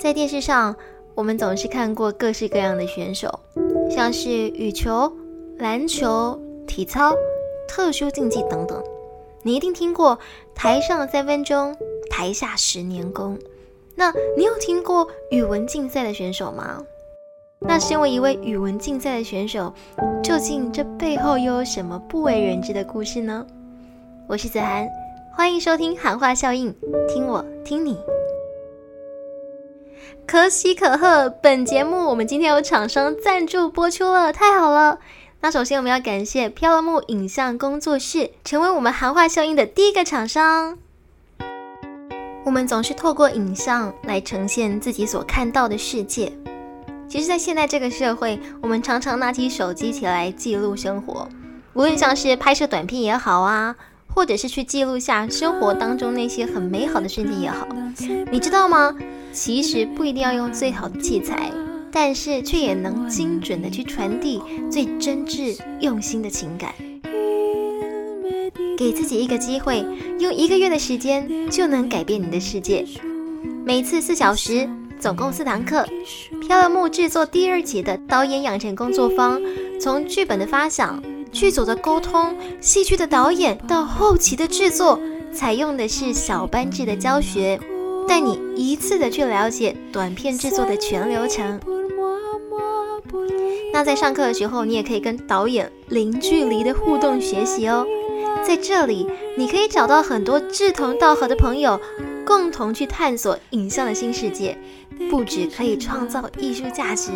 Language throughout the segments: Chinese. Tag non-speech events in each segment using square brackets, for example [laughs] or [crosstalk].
在电视上，我们总是看过各式各样的选手，像是羽球、篮球、体操、特殊竞技等等。你一定听过“台上三分钟，台下十年功”。那你有听过语文竞赛的选手吗？那身为一位语文竞赛的选手，究竟这背后又有什么不为人知的故事呢？我是子涵，欢迎收听《喊话效应》，听我听你。可喜可贺，本节目我们今天有厂商赞助播出了，太好了！那首先我们要感谢飘了木影像工作室，成为我们《喊话效应》的第一个厂商。我们总是透过影像来呈现自己所看到的世界。其实，在现在这个社会，我们常常拿起手机起来记录生活，无论像是拍摄短片也好啊，或者是去记录下生活当中那些很美好的瞬间也好。你知道吗？其实不一定要用最好的器材，但是却也能精准的去传递最真挚用心的情感。给自己一个机会，用一个月的时间就能改变你的世界。每次四小时。总共四堂课，《漂流木》制作第二集的导演养成工作坊，从剧本的发想、剧组的沟通、戏剧的导演到后期的制作，采用的是小班制的教学，带你一次的去了解短片制作的全流程。那在上课的时候，你也可以跟导演零距离的互动学习哦。在这里，你可以找到很多志同道合的朋友，共同去探索影像的新世界。不止可以创造艺术价值，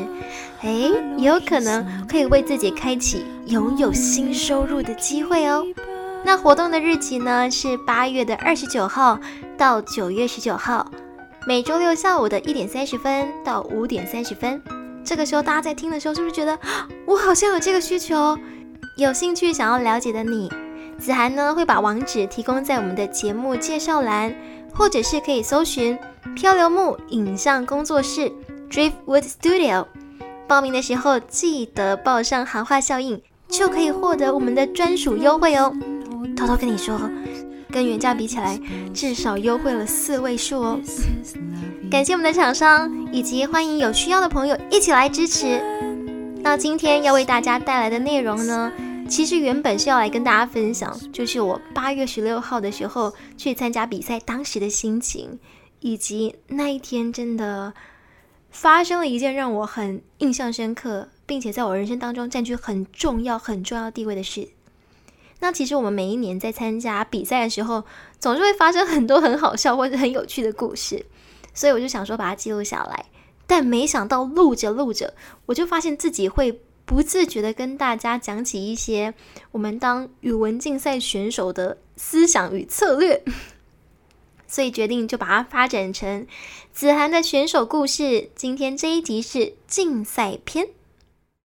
哎，也有可能可以为自己开启拥有新收入的机会哦。那活动的日期呢是八月的二十九号到九月十九号，每周六下午的一点三十分到五点三十分。这个时候大家在听的时候，是不是觉得我好像有这个需求？有兴趣想要了解的你，子涵呢会把网址提供在我们的节目介绍栏，或者是可以搜寻。漂流木影像工作室 Driftwood Studio，报名的时候记得报上行话效应，就可以获得我们的专属优惠哦。偷偷跟你说，跟原价比起来，至少优惠了四位数哦。感谢我们的厂商，以及欢迎有需要的朋友一起来支持。那今天要为大家带来的内容呢，其实原本是要来跟大家分享，就是我八月十六号的时候去参加比赛当时的心情。以及那一天真的发生了一件让我很印象深刻，并且在我人生当中占据很重要、很重要地位的事。那其实我们每一年在参加比赛的时候，总是会发生很多很好笑或者很有趣的故事，所以我就想说把它记录下来。但没想到录着录着，我就发现自己会不自觉的跟大家讲起一些我们当语文竞赛选手的思想与策略。所以决定就把它发展成子涵的选手故事。今天这一集是竞赛篇，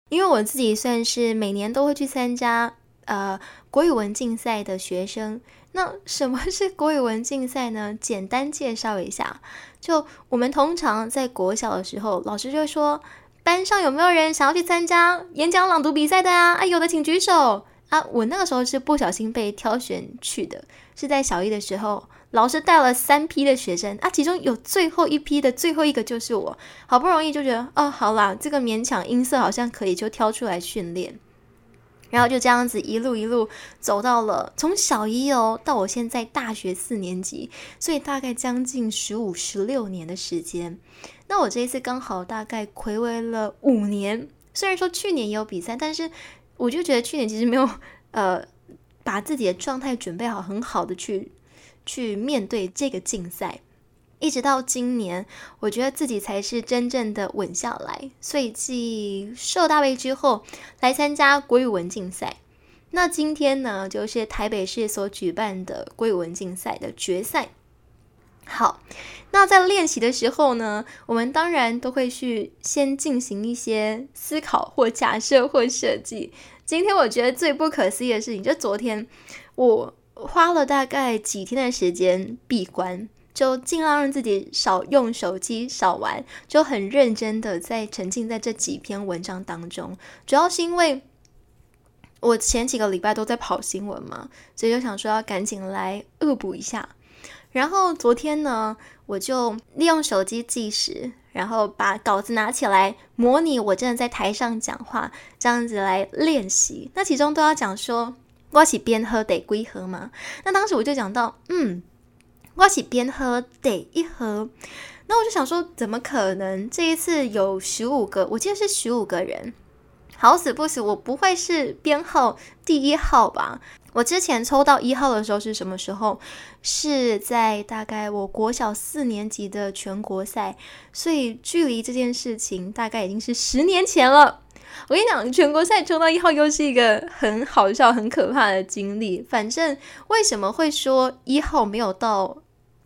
因为我自己算是每年都会去参加呃国语文竞赛的学生。那什么是国语文竞赛呢？简单介绍一下，就我们通常在国小的时候，老师就会说班上有没有人想要去参加演讲朗读比赛的啊？啊，有的请举手啊！我那个时候是不小心被挑选去的，是在小一的时候。老师带了三批的学生啊，其中有最后一批的最后一个就是我，好不容易就觉得哦，好啦，这个勉强音色好像可以，就挑出来训练，然后就这样子一路一路走到了从小一哦到我现在大学四年级，所以大概将近十五十六年的时间。那我这一次刚好大概暌违了五年，虽然说去年也有比赛，但是我就觉得去年其实没有呃把自己的状态准备好，很好的去。去面对这个竞赛，一直到今年，我觉得自己才是真正的稳下来。所以继受大位之后，来参加国语文竞赛。那今天呢，就是台北市所举办的国语文竞赛的决赛。好，那在练习的时候呢，我们当然都会去先进行一些思考或假设或设计。今天我觉得最不可思议的事情，就昨天我。花了大概几天的时间闭关，就尽量让自己少用手机、少玩，就很认真的在沉浸在这几篇文章当中。主要是因为我前几个礼拜都在跑新闻嘛，所以就想说要赶紧来恶补一下。然后昨天呢，我就利用手机计时，然后把稿子拿起来模拟我真的在台上讲话，这样子来练习。那其中都要讲说，我起边喝得归喝嘛。那当时我就讲到，嗯，我起边喝得一喝。那我就想说，怎么可能？这一次有十五个，我记得是十五个人。好死不死，我不会是编号第一号吧？我之前抽到一号的时候是什么时候？是在大概我国小四年级的全国赛，所以距离这件事情大概已经是十年前了。我跟你讲，全国赛抽到一号又是一个很好笑、很可怕的经历。反正为什么会说一号没有到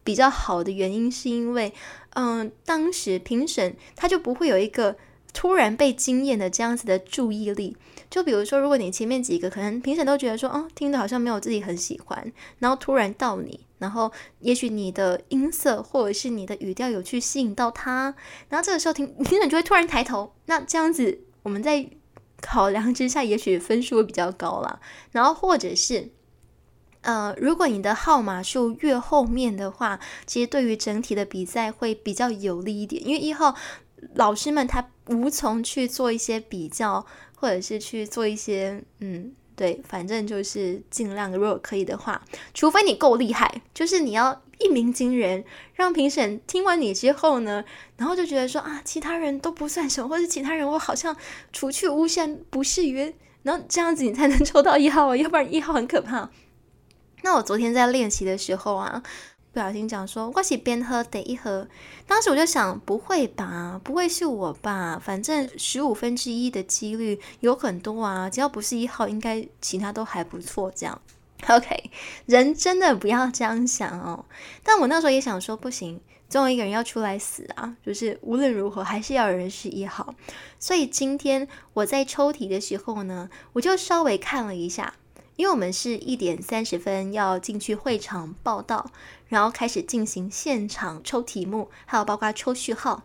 比较好的原因，是因为嗯，当时评审他就不会有一个。突然被惊艳的这样子的注意力，就比如说，如果你前面几个可能评审都觉得说，哦，听的好像没有自己很喜欢，然后突然到你，然后也许你的音色或者是你的语调有去吸引到他，然后这个时候评评审就会突然抬头，那这样子我们在考量之下，也许分数会比较高啦。然后或者是，呃，如果你的号码数越后面的话，其实对于整体的比赛会比较有利一点，因为一号。老师们他无从去做一些比较，或者是去做一些，嗯，对，反正就是尽量，如果可以的话，除非你够厉害，就是你要一鸣惊人，让评审听完你之后呢，然后就觉得说啊，其他人都不算什么，或者其他人我好像除去巫山不是云，然后这样子你才能 [laughs] 抽到一号啊，要不然一号很可怕。那我昨天在练习的时候啊。不小心讲说，我是边喝得一喝。当时我就想，不会吧，不会是我吧？反正十五分之一的几率有很多啊，只要不是一号，应该其他都还不错。这样，OK，人真的不要这样想哦。但我那时候也想说，不行，总有一个人要出来死啊！就是无论如何，还是要有人是一号。所以今天我在抽题的时候呢，我就稍微看了一下。因为我们是一点三十分要进去会场报道，然后开始进行现场抽题目，还有包括抽序号，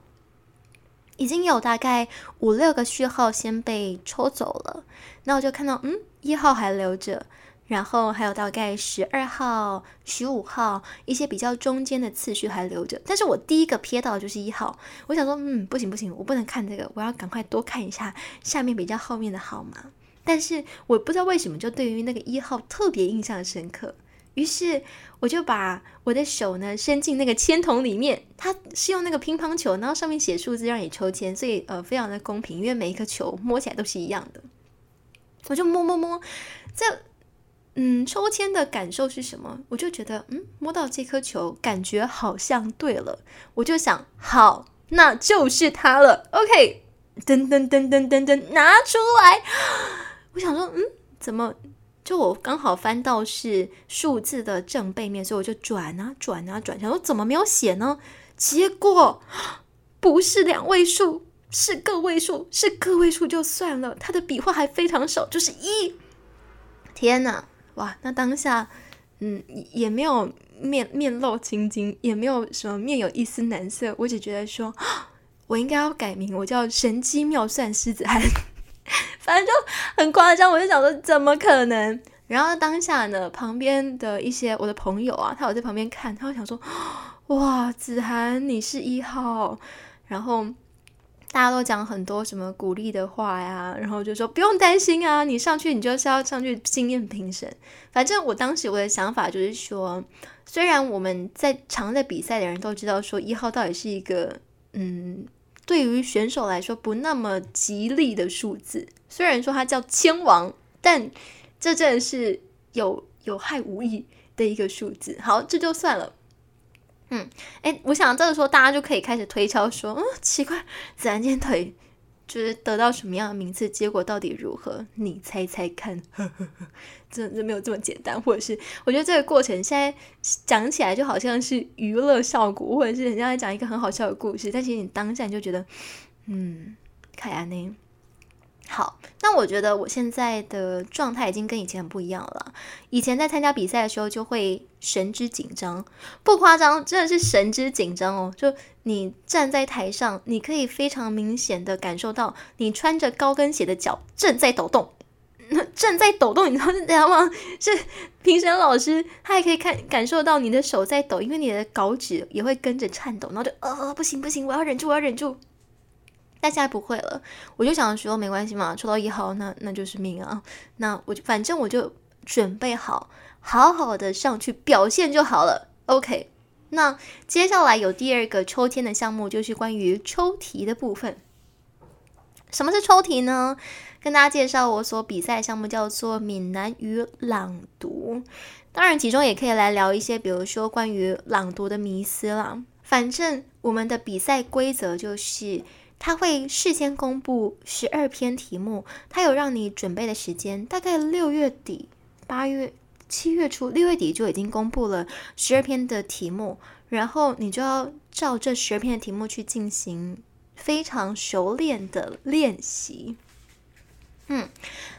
已经有大概五六个序号先被抽走了。那我就看到，嗯，一号还留着，然后还有大概十二号、十五号一些比较中间的次序还留着。但是我第一个瞥到的就是一号，我想说，嗯，不行不行，我不能看这个，我要赶快多看一下下面比较后面的号码。但是我不知道为什么，就对于那个一号特别印象深刻。于是我就把我的手呢伸进那个签筒里面，它是用那个乒乓球，然后上面写数字让你抽签，所以呃非常的公平，因为每一颗球摸起来都是一样的。我就摸摸摸，这嗯抽签的感受是什么？我就觉得嗯摸到这颗球感觉好像对了，我就想好那就是它了。OK，噔噔噔噔噔噔拿出来。我想说，嗯，怎么就我刚好翻到是数字的正背面，所以我就转啊转啊转，想说怎么没有写呢？结果不是两位数，是个位数，是个位数就算了，它的笔画还非常少，就是一。天哪，哇！那当下，嗯，也没有面面露青筋，也没有什么面有一丝难色，我只觉得说，[gasps] 我应该要改名，我叫神机妙算狮子汉。反正就很夸张，我就想说怎么可能？然后当下呢，旁边的一些我的朋友啊，他有在旁边看，他会想说：“哇，子涵你是一号。”然后大家都讲很多什么鼓励的话呀，然后就说不用担心啊，你上去你就是要上去经验评审。反正我当时我的想法就是说，虽然我们在常在比赛的人都知道说一号到底是一个嗯。对于选手来说不那么吉利的数字，虽然说它叫千王，但这真的是有有害无益的一个数字。好，这就算了。嗯，哎，我想这个时候大家就可以开始推敲说，嗯，奇怪，自然间腿。就是得到什么样的名次，结果到底如何？你猜猜看，[laughs] 真的没有这么简单。或者是我觉得这个过程现在讲起来就好像是娱乐效果，或者是人家在讲一个很好笑的故事，但其实你当下你就觉得，嗯，凯安呢？好，那我觉得我现在的状态已经跟以前很不一样了。以前在参加比赛的时候就会神之紧张，不夸张，真的是神之紧张哦。就你站在台上，你可以非常明显的感受到你穿着高跟鞋的脚正在抖动。正在抖动，你知道是这样吗？是评审老师，他还可以看感受到你的手在抖，因为你的稿纸也会跟着颤抖，然后就呃不行不行，我要忍住，我要忍住。但现在不会了，我就想说没关系嘛，抽到一号那那就是命啊，那我就反正我就准备好，好好的上去表现就好了。OK，那接下来有第二个抽签的项目，就是关于抽题的部分。什么是抽题呢？跟大家介绍，我所比赛项目叫做闽南语朗读。当然，其中也可以来聊一些，比如说关于朗读的迷思啦。反正我们的比赛规则就是，他会事先公布十二篇题目，他有让你准备的时间，大概六月底、八月、七月初，六月底就已经公布了十二篇的题目，然后你就要照这十二篇的题目去进行非常熟练的练习。嗯，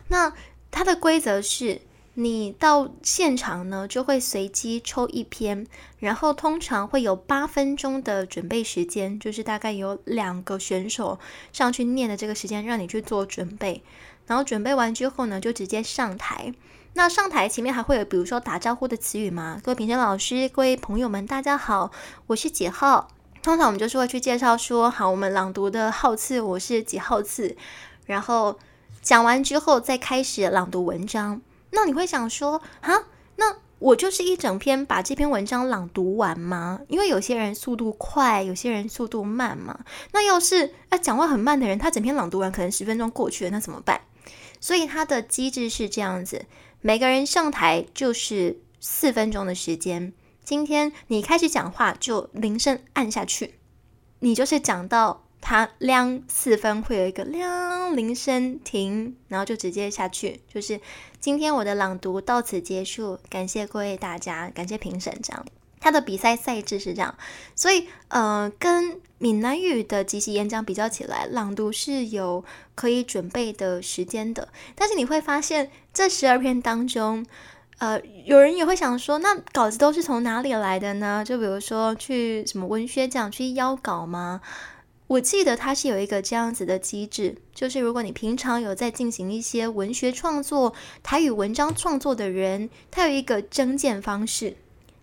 那它的规则是，你到现场呢就会随机抽一篇，然后通常会有八分钟的准备时间，就是大概有两个选手上去念的这个时间，让你去做准备。然后准备完之后呢，就直接上台。那上台前面还会有，比如说打招呼的词语吗？各位评审老师，各位朋友们，大家好，我是几号。通常我们就是会去介绍说，好，我们朗读的号次，我是几号次，然后。讲完之后再开始朗读文章，那你会想说啊，那我就是一整篇把这篇文章朗读完吗？因为有些人速度快，有些人速度慢嘛。那要是啊讲话很慢的人，他整篇朗读完可能十分钟过去了，那怎么办？所以他的机制是这样子：每个人上台就是四分钟的时间。今天你开始讲话就铃声按下去，你就是讲到。它亮四分会有一个亮铃声停，然后就直接下去。就是今天我的朗读到此结束，感谢各位大家，感谢评审。这样，他的比赛赛制是这样，所以呃，跟闽南语的即席演讲比较起来，朗读是有可以准备的时间的。但是你会发现，这十二篇当中，呃，有人也会想说，那稿子都是从哪里来的呢？就比如说去什么文学奖去邀稿吗？我记得它是有一个这样子的机制，就是如果你平常有在进行一些文学创作、台语文章创作的人，他有一个征件方式，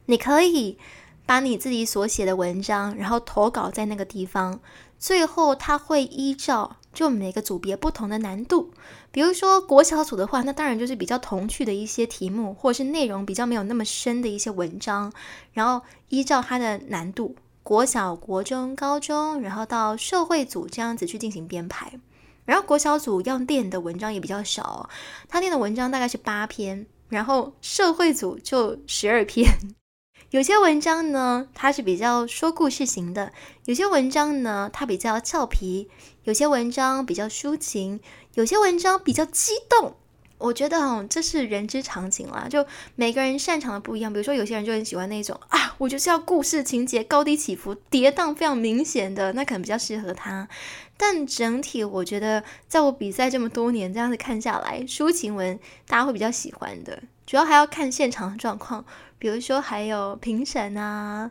你可以把你自己所写的文章，然后投稿在那个地方，最后他会依照就每个组别不同的难度，比如说国小组的话，那当然就是比较童趣的一些题目，或者是内容比较没有那么深的一些文章，然后依照它的难度。国小、国中、高中，然后到社会组这样子去进行编排，然后国小组要练的文章也比较少，他练的文章大概是八篇，然后社会组就十二篇。[laughs] 有些文章呢，它是比较说故事型的；有些文章呢，它比较俏皮；有些文章比较抒情；有些文章比较激动。我觉得哦，这是人之常情啦，就每个人擅长的不一样。比如说，有些人就很喜欢那种啊，我就是要故事情节高低起伏、跌宕非常明显的，那可能比较适合他。但整体我觉得，在我比赛这么多年这样子看下来，抒情文大家会比较喜欢的。主要还要看现场的状况，比如说还有评审啊，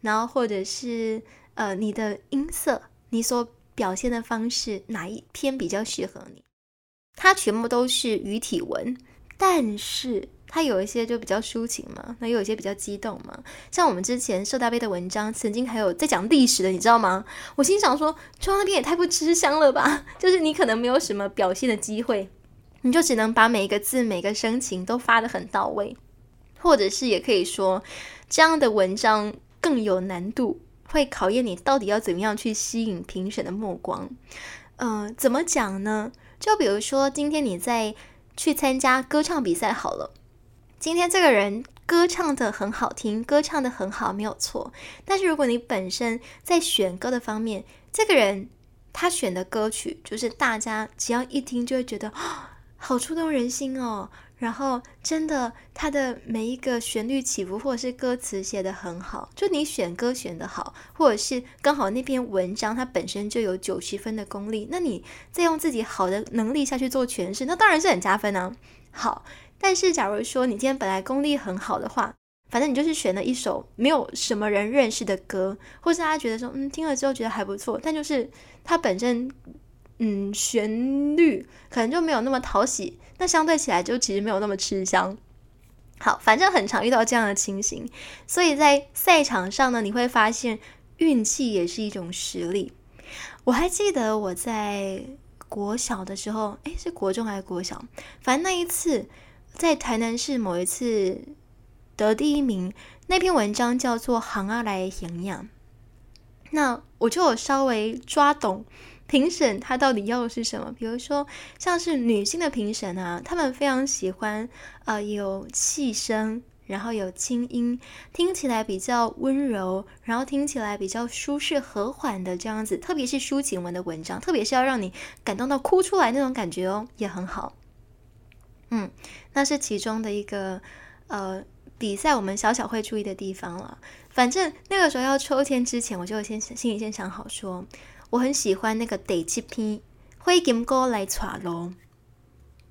然后或者是呃你的音色，你所表现的方式哪一篇比较适合你。它全部都是语体文，但是它有一些就比较抒情嘛，那有一些比较激动嘛。像我们之前社大杯的文章，曾经还有在讲历史的，你知道吗？我心想说，中央那边也太不吃香了吧！就是你可能没有什么表现的机会，你就只能把每一个字、每个声情都发的很到位，或者是也可以说，这样的文章更有难度，会考验你到底要怎么样去吸引评审的目光。嗯，怎么讲呢？就比如说，今天你在去参加歌唱比赛好了。今天这个人歌唱的很好听，歌唱的很好，没有错。但是如果你本身在选歌的方面，这个人他选的歌曲，就是大家只要一听就会觉得 [gasps] 好触动人心哦。然后，真的，它的每一个旋律起伏，或者是歌词写的很好，就你选歌选的好，或者是刚好那篇文章它本身就有九十分的功力，那你再用自己好的能力下去做诠释，那当然是很加分啊。好，但是假如说你今天本来功力很好的话，反正你就是选了一首没有什么人认识的歌，或是大家觉得说，嗯，听了之后觉得还不错，但就是它本身嗯，旋律可能就没有那么讨喜，那相对起来就其实没有那么吃香。好，反正很常遇到这样的情形，所以在赛场上呢，你会发现运气也是一种实力。我还记得我在国小的时候，诶，是国中还是国小？反正那一次在台南市某一次得第一名，那篇文章叫做《行啊来营养》，那我就有稍微抓懂。评审他到底要的是什么？比如说，像是女性的评审啊，他们非常喜欢呃有气声，然后有轻音，听起来比较温柔，然后听起来比较舒适和缓的这样子，特别是抒情文的文章，特别是要让你感动到哭出来那种感觉哦，也很好。嗯，那是其中的一个呃比赛，我们小小会注意的地方了。反正那个时候要抽签之前，我就先心里先想好说。我很喜欢那个第七篇《灰金哥来闯龙》，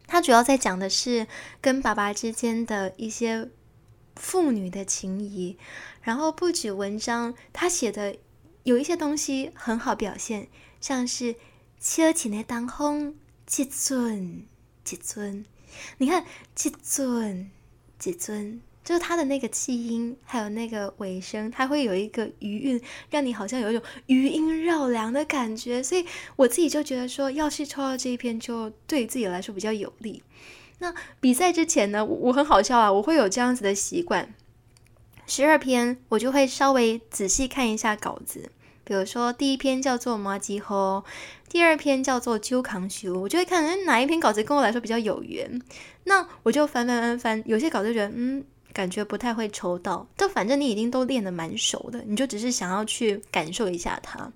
他主要在讲的是跟爸爸之间的一些父女的情谊。然后不止文章，他写的有一些东西很好表现，像是“车前的当风，几尊几尊”，你看“几尊几尊”。就是它的那个气音，还有那个尾声，它会有一个余韵，让你好像有一种余音绕梁的感觉。所以我自己就觉得说，要是抽到这一篇，就对自己来说比较有利。那比赛之前呢，我很好笑啊，我会有这样子的习惯，十二篇我就会稍微仔细看一下稿子。比如说第一篇叫做马吉吼，第二篇叫做揪扛修，我就会看哪一篇稿子跟我来说比较有缘，那我就翻翻翻翻，有些稿子觉得嗯。感觉不太会抽到，但反正你已经都练得蛮熟的，你就只是想要去感受一下它。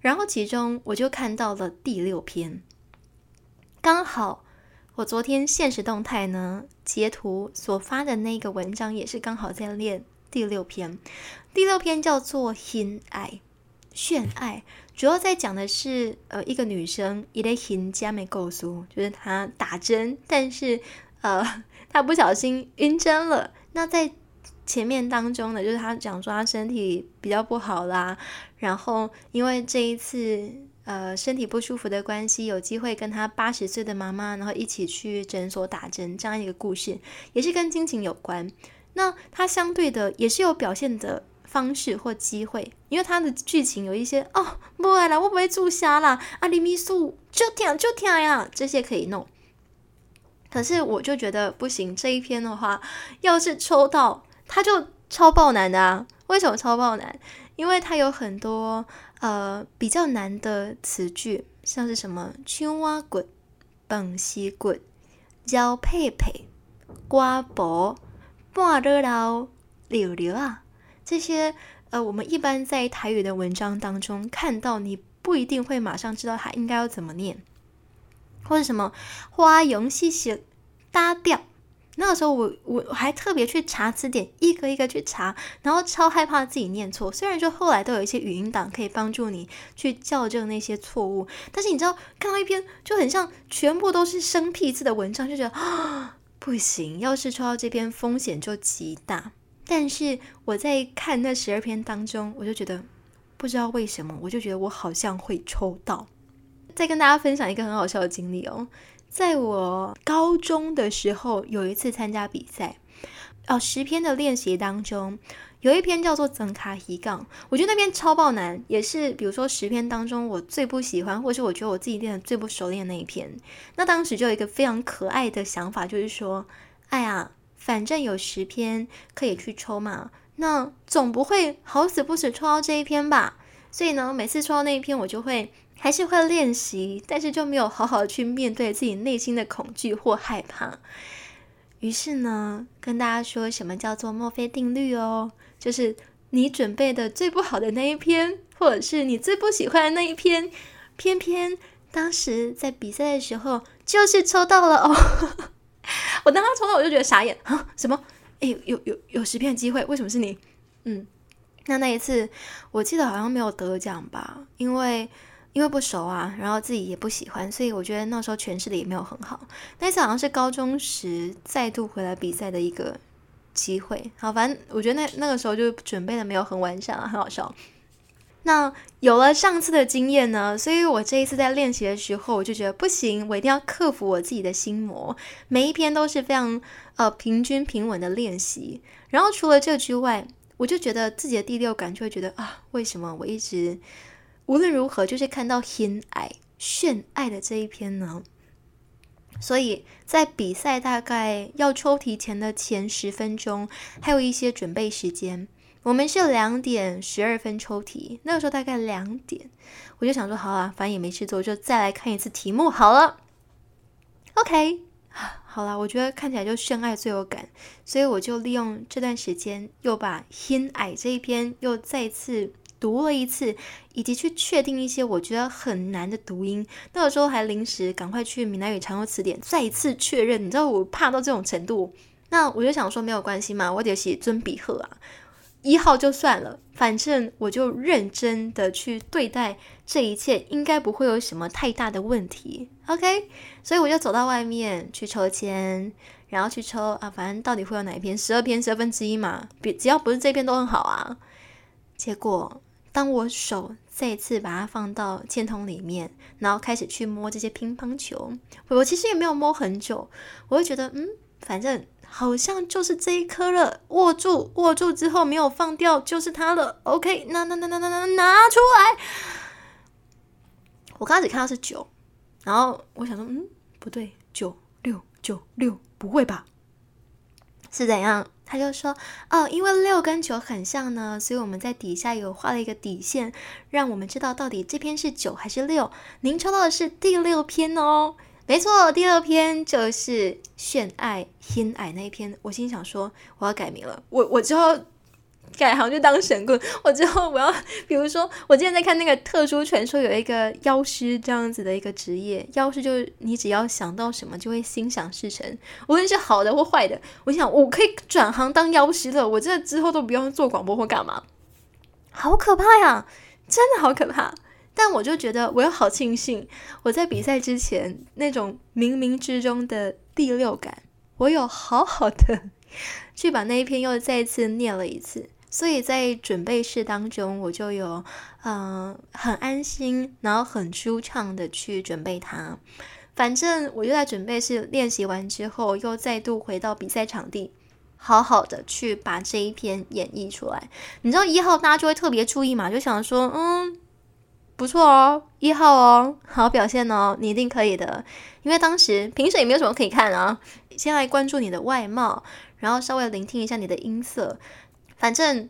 然后其中我就看到了第六篇，刚好我昨天现实动态呢截图所发的那个文章也是刚好在练第六篇。第六篇叫做《心爱炫爱》，主要在讲的是呃一个女生一类心加没够苏，就是她打针，但是呃她不小心晕针了。那在前面当中呢，就是他讲说他身体比较不好啦，然后因为这一次呃身体不舒服的关系，有机会跟他八十岁的妈妈，然后一起去诊所打针，这样一个故事，也是跟亲情有关。那他相对的也是有表现的方式或机会，因为他的剧情有一些哦，不会啦，我不会注虾啦，啊，里米素就听就听呀，这些可以弄。可是我就觉得不行，这一篇的话，要是抽到，它就超爆难的啊！为什么超爆难？因为它有很多呃比较难的词句，像是什么青蛙滚、蹦西滚、交佩佩、瓜薄、半热闹、溜溜啊，这些呃，我们一般在台语的文章当中看到，你不一定会马上知道它应该要怎么念。或者什么花容细写搭调，那个时候我我还特别去查词典，一个一个去查，然后超害怕自己念错。虽然说后来都有一些语音档可以帮助你去校正那些错误，但是你知道看到一篇就很像全部都是生僻字的文章，就觉得啊 [gasps] 不行，要是抽到这篇风险就极大。但是我在看那十二篇当中，我就觉得不知道为什么，我就觉得我好像会抽到。再跟大家分享一个很好笑的经历哦，在我高中的时候，有一次参加比赛，哦，十篇的练习当中，有一篇叫做“增卡一杠”，我觉得那篇超爆难，也是比如说十篇当中我最不喜欢，或是我觉得我自己练的最不熟练那一篇。那当时就有一个非常可爱的想法，就是说，哎呀，反正有十篇可以去抽嘛，那总不会好死不死抽到这一篇吧？所以呢，每次抽到那一篇，我就会。还是会练习，但是就没有好好去面对自己内心的恐惧或害怕。于是呢，跟大家说什么叫做墨菲定律哦，就是你准备的最不好的那一篇，或者是你最不喜欢的那一篇，偏偏当时在比赛的时候就是抽到了哦。[laughs] 我当他抽到，我就觉得傻眼啊！什么？哎，有有有十篇机会，为什么是你？嗯，那那一次我记得好像没有得奖吧，因为。因为不熟啊，然后自己也不喜欢，所以我觉得那时候诠释的也没有很好。那次好像是高中时再度回来比赛的一个机会。好，反正我觉得那那个时候就准备的没有很完善啊，很好笑。那有了上次的经验呢，所以我这一次在练习的时候，我就觉得不行，我一定要克服我自己的心魔。每一篇都是非常呃平均平稳的练习。然后除了这之外，我就觉得自己的第六感就会觉得啊，为什么我一直无论如何就是看到偏爱炫爱的这一篇呢？所以在比赛大概要抽题前的前十分钟，还有一些准备时间。我们是两点十二分抽题，那个时候大概两点，我就想说，好啊，反正也没事做，就再来看一次题目好了。OK，好了，我觉得看起来就炫爱最有感，所以我就利用这段时间，又把《偏矮》这一篇又再次读了一次，以及去确定一些我觉得很难的读音。那个时候还临时赶快去闽南语常用词典再一次确认，你知道我怕到这种程度，那我就想说没有关系嘛，我得写尊比赫啊。一号就算了，反正我就认真的去对待这一切，应该不会有什么太大的问题。OK，所以我就走到外面去抽签，然后去抽啊，反正到底会有哪一篇？十二篇十二分之一嘛，比只要不是这篇都很好啊。结果当我手再次把它放到签筒里面，然后开始去摸这些乒乓球，我其实也没有摸很久，我会觉得嗯，反正。好像就是这一颗了，握住，握住之后没有放掉，就是它了。OK，拿拿拿拿拿拿拿出来。我刚开始看到是九，然后我想说，嗯，不对，九六九六，不会吧？是怎样？他就说，哦，因为六跟九很像呢，所以我们在底下有画了一个底线，让我们知道到底这篇是九还是六。您抽到的是第六篇哦。没错，第六篇就是炫爱偏爱那一篇。我心想说，我要改名了。我我之后改行就当神棍。[laughs] 我之后我要，比如说，我之前在看那个特殊传说，有一个妖师这样子的一个职业。妖师就是你只要想到什么，就会心想事成，无论是好的或坏的。我想我可以转行当妖师了。我这之后都不用做广播或干嘛，好可怕呀！真的好可怕。但我就觉得，我又好庆幸，我在比赛之前那种冥冥之中的第六感，我有好好的 [laughs] 去把那一篇又再次念了一次。所以在准备室当中，我就有嗯很安心，然后很舒畅的去准备它。反正我就在准备室练习完之后，又再度回到比赛场地，好好的去把这一篇演绎出来。你知道一号大家就会特别注意嘛，就想说嗯。不错哦，一号哦，好表现哦，你一定可以的。因为当时评审也没有什么可以看啊，先来关注你的外貌，然后稍微聆听一下你的音色。反正，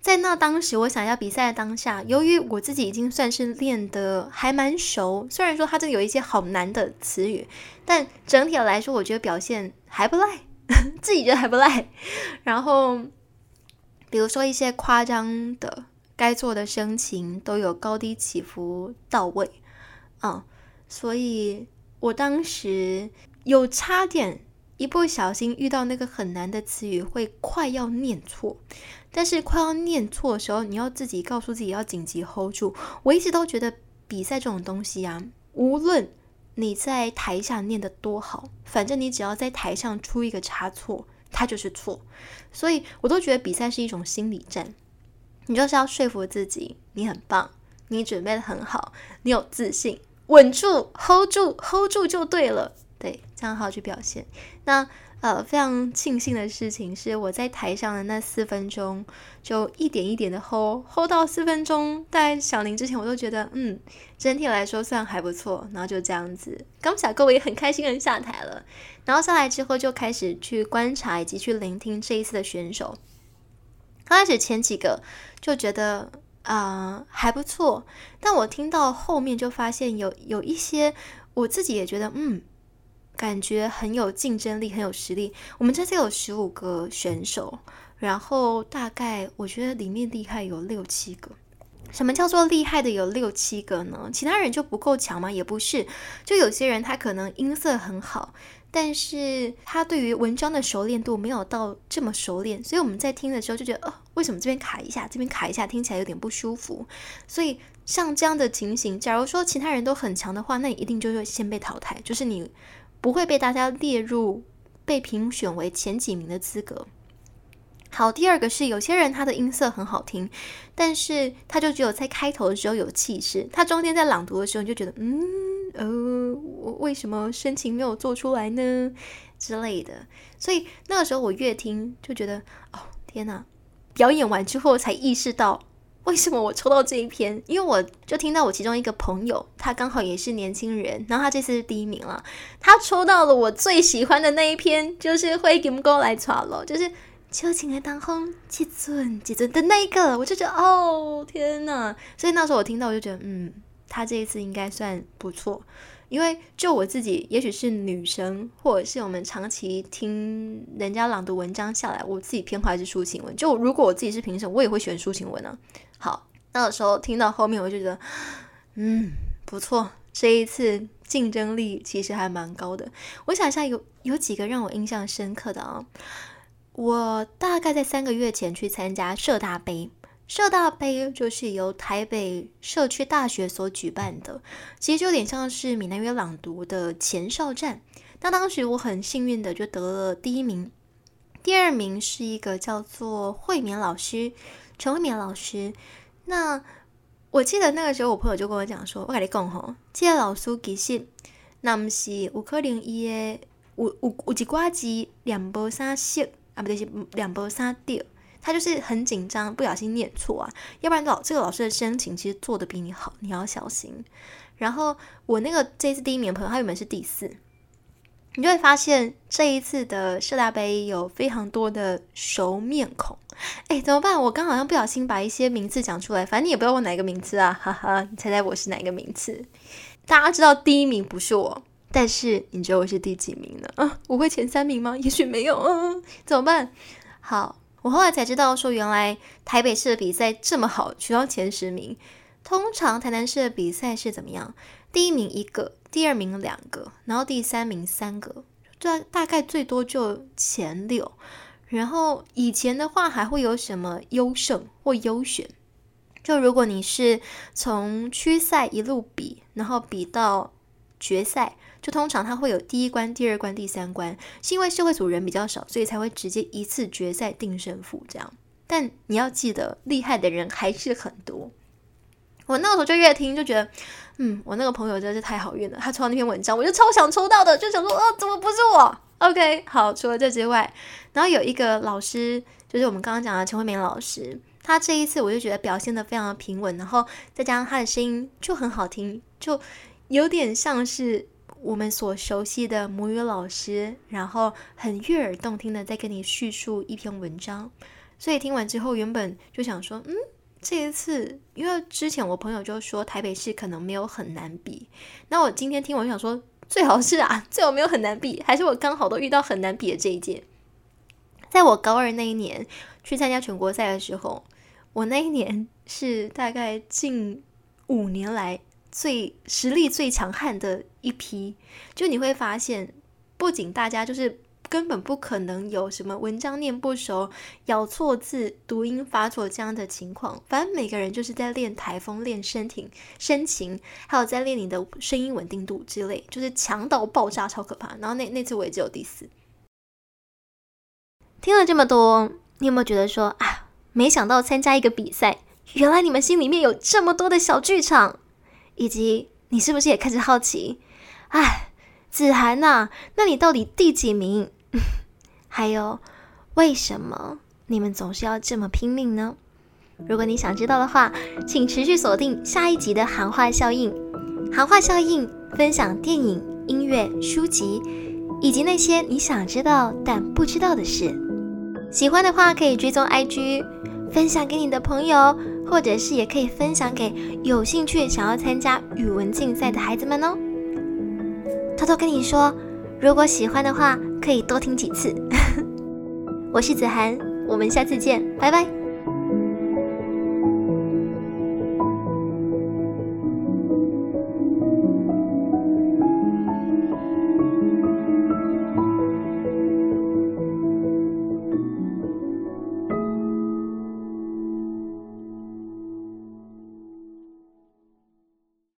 在那当时我想要比赛的当下，由于我自己已经算是练得还蛮熟，虽然说它这有一些好难的词语，但整体来说，我觉得表现还不赖，[laughs] 自己觉得还不赖。然后，比如说一些夸张的。该做的声情都有高低起伏到位，嗯，所以我当时有差点一不小心遇到那个很难的词语，会快要念错。但是快要念错的时候，你要自己告诉自己要紧急 hold 住。我一直都觉得比赛这种东西啊，无论你在台下念的多好，反正你只要在台上出一个差错，它就是错。所以我都觉得比赛是一种心理战。你就是要说服自己，你很棒，你准备的很好，你有自信，稳住，hold 住，hold 住就对了。对，这样好好去表现。那呃，非常庆幸的事情是，我在台上的那四分钟，就一点一点的 hold，hold 到四分钟，在小林之前，我都觉得嗯，整体来说算还不错。然后就这样子，刚小哥我也很开心的下台了。然后下来之后，就开始去观察以及去聆听这一次的选手。刚开始前几个就觉得啊还不错，但我听到后面就发现有有一些我自己也觉得嗯，感觉很有竞争力，很有实力。我们这次有十五个选手，然后大概我觉得里面厉害有六七个。什么叫做厉害的有六七个呢？其他人就不够强吗？也不是，就有些人他可能音色很好。但是他对于文章的熟练度没有到这么熟练，所以我们在听的时候就觉得，哦，为什么这边卡一下，这边卡一下，听起来有点不舒服。所以像这样的情形，假如说其他人都很强的话，那你一定就会先被淘汰，就是你不会被大家列入被评选为前几名的资格。好，第二个是有些人他的音色很好听，但是他就只有在开头的时候有气势，他中间在朗读的时候你就觉得，嗯，呃，我为什么深情没有做出来呢之类的。所以那个时候我越听就觉得，哦，天哪！表演完之后才意识到为什么我抽到这一篇，因为我就听到我其中一个朋友，他刚好也是年轻人，然后他这次是第一名了，他抽到了我最喜欢的那一篇，就是 [laughs]《会金哥来闯了》，就是。秋情的当红，几尊几尊的那一个，我就觉得哦天哪！所以那时候我听到，我就觉得嗯，他这一次应该算不错。因为就我自己，也许是女生，或者是我们长期听人家朗读文章下来，我自己偏好还是抒情文。就如果我自己是评审，我也会选抒情文呢。好，那个时候听到后面，我就觉得嗯不错，这一次竞争力其实还蛮高的。我想一下，有有几个让我印象深刻的啊。我大概在三个月前去参加社大杯，社大杯就是由台北社区大学所举办的，其实就有点像是闽南语朗读的前哨战。那当时我很幸运的就得了第一名，第二名是一个叫做慧敏老师，陈慧敏老师。那我记得那个时候我朋友就跟我讲说，我跟你讲吼，这个老师其实那不是有可能伊的有有有一挂字两波三色。啊，不对是，两波三调，他就是很紧张，不小心念错啊。要不然老这个老师的申请其实做的比你好，你要小心。然后我那个这次第一名朋友，他原本是第四，你就会发现这一次的社大杯有非常多的熟面孔。哎，怎么办？我刚好像不小心把一些名字讲出来，反正你也不知道我哪个名字啊，哈哈，你猜猜我是哪个名次？大家知道第一名不是我。但是你觉得我是第几名呢？啊，我会前三名吗？也许没有，嗯，怎么办？好，我后来才知道说，原来台北市的比赛这么好，取到前十名。通常台南市的比赛是怎么样？第一名一个，第二名两个，然后第三名三个，大大概最多就前六。然后以前的话还会有什么优胜或优选？就如果你是从区赛一路比，然后比到决赛。就通常他会有第一关、第二关、第三关，是因为社会组人比较少，所以才会直接一次决赛定胜负这样。但你要记得，厉害的人还是很多。我那个时候就越听就觉得，嗯，我那个朋友真的是太好运了，他抽到那篇文章，我就超想抽到的，就想说，哦，怎么不是我？OK，好，除了这之外，然后有一个老师，就是我们刚刚讲的陈慧敏老师，他这一次我就觉得表现的非常的平稳，然后再加上他的声音就很好听，就有点像是。我们所熟悉的母语老师，然后很悦耳动听的在跟你叙述一篇文章，所以听完之后，原本就想说，嗯，这一次，因为之前我朋友就说台北市可能没有很难比，那我今天听，我就想说，最好是啊，最好没有很难比，还是我刚好都遇到很难比的这一届。在我高二那一年去参加全国赛的时候，我那一年是大概近五年来。最实力最强悍的一批，就你会发现，不仅大家就是根本不可能有什么文章念不熟、咬错字、读音发错这样的情况，反正每个人就是在练台风、练身体、深情，还有在练你的声音稳定度之类，就是强到爆炸，超可怕。然后那那次我也只有第四。听了这么多，你有没有觉得说啊，没想到参加一个比赛，原来你们心里面有这么多的小剧场？以及你是不是也开始好奇？哎，子涵呐，那你到底第几名？还有，为什么你们总是要这么拼命呢？如果你想知道的话，请持续锁定下一集的韩话效应。韩话效应分享电影、音乐、书籍，以及那些你想知道但不知道的事。喜欢的话可以追踪 IG，分享给你的朋友。或者是也可以分享给有兴趣想要参加语文竞赛的孩子们哦。偷偷跟你说，如果喜欢的话，可以多听几次。我是子涵，我们下次见，拜拜。